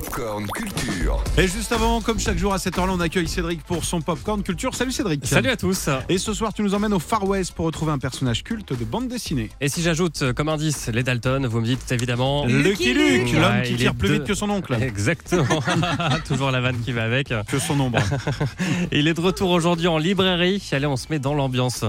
Popcorn Culture. Et juste avant, comme chaque jour à cette heure-là, on accueille Cédric pour son Popcorn Culture. Salut Cédric. Salut à tous. Et ce soir, tu nous emmènes au Far West pour retrouver un personnage culte de bande dessinée. Et si j'ajoute euh, comme indice les Dalton, vous me dites évidemment Lucky Luke, l'homme Ouais, qui tire plus deux- vite que son oncle. Exactement. Toujours la vanne qui va avec. Que son ombre. Il est de retour aujourd'hui en librairie. Allez, on se met dans l'ambiance.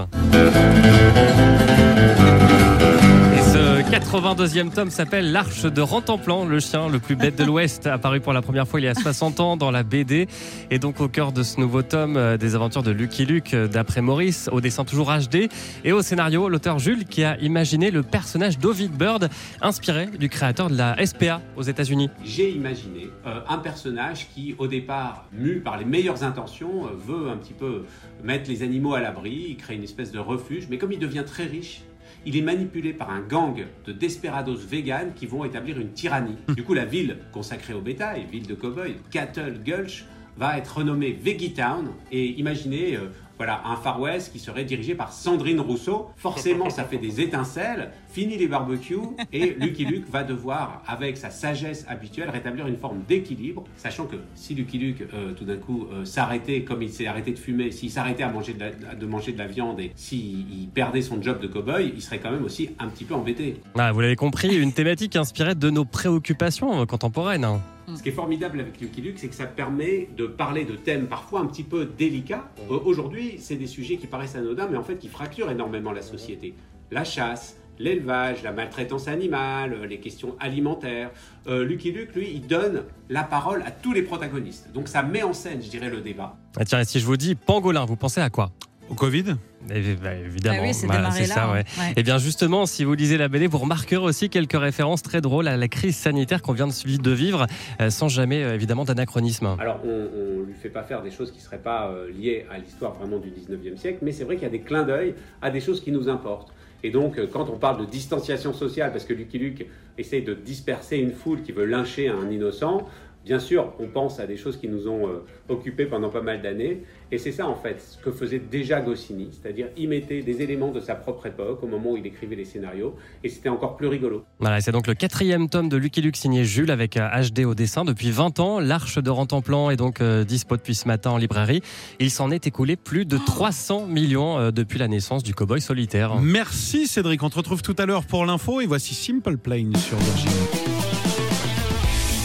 Et ce 82e tome s'appelle L'Arche de Rentemplan, le chien le plus bête de l'Ouest, apparu pour la première fois il y a 60 ans dans la BD. Et donc au cœur de ce nouveau tome euh, des aventures de Lucky Luke, euh, d'après Maurice, au dessin toujours HD. Et au scénario, l'auteur Jules qui a imaginé le personnage d'Ovid Bird, inspiré du créateur de la SPA aux États-Unis. J'ai imaginé euh, un personnage qui, au départ, mu par les meilleures intentions, veut un petit peu mettre les animaux à l'abri, il crée une espèce de refuge, mais comme il devient très riche, il est manipulé par un gang de desperados véganes qui vont établir une tyrannie. Du coup, la ville consacrée au bétail, ville de cow-boys, Cattle Gulch, va être renommée Veggie Town. Et imaginez, euh, voilà, un Far West qui serait dirigé par Sandrine Rousseau. Forcément, ça fait des étincelles. Fini les barbecues et Lucky Luke va devoir, avec sa sagesse habituelle, rétablir une forme d'équilibre, sachant que si Lucky Luke, euh, tout d'un coup, euh, s'arrêtait, comme il s'est arrêté de fumer, s'il s'arrêtait à manger de, la, de manger de la viande et s'il perdait son job de cow-boy, il serait quand même aussi un petit peu embêté. Ah, vous l'avez compris, une thématique inspirée de nos préoccupations contemporaines. hein. Ce qui est formidable avec Lucky Luke, c'est que ça permet de parler de thèmes parfois un petit peu délicats. Euh, Aujourd'hui, c'est des sujets qui paraissent anodins, mais en fait qui fracturent énormément la société. La chasse, l'élevage, la maltraitance animale, euh, les questions alimentaires. Euh, Lucky Luke, lui, il donne la parole à tous les protagonistes. Donc ça met en scène, je dirais, le débat. Ah, tiens, et si je vous dis pangolin, vous pensez à quoi? Au Covid Eh, bah, Évidemment, Ah oui, c'est ça, hein. ouais. Ouais. Et bien justement, si vous lisez la BD, vous remarquerez aussi quelques références très drôles à la crise sanitaire qu'on vient de de vivre, euh, sans jamais euh, évidemment d'anachronisme. Alors, on ne lui fait pas faire des choses qui ne seraient pas euh, liées à l'histoire vraiment du 19e siècle, mais c'est vrai qu'il y a des clins d'œil à des choses qui nous importent. Et donc, quand on parle de distanciation sociale, parce que Lucky Luke essaye de disperser une foule qui veut lyncher un innocent, bien sûr, on pense à des choses qui nous ont euh, occupés pendant pas mal d'années. Et c'est ça, en fait, ce que faisait déjà Goscinny, c'est-à-dire y mettait des éléments de sa propre époque au moment où il écrivait les scénarios, et c'était encore plus rigolo. Voilà, c'est donc le quatrième tome de Lucky Luke signé Jules avec euh, HD au dessin depuis 20 ans. L'Arche de Rentemplan est donc euh, dispo depuis ce matin en librairie. Il s'en est écoulé plus de 300 millions euh, depuis la naissance du cowboy solitaire. Merci Cédric. On te retrouve tout à l'heure pour l'info. Et voici Simple Plane sur Virgin.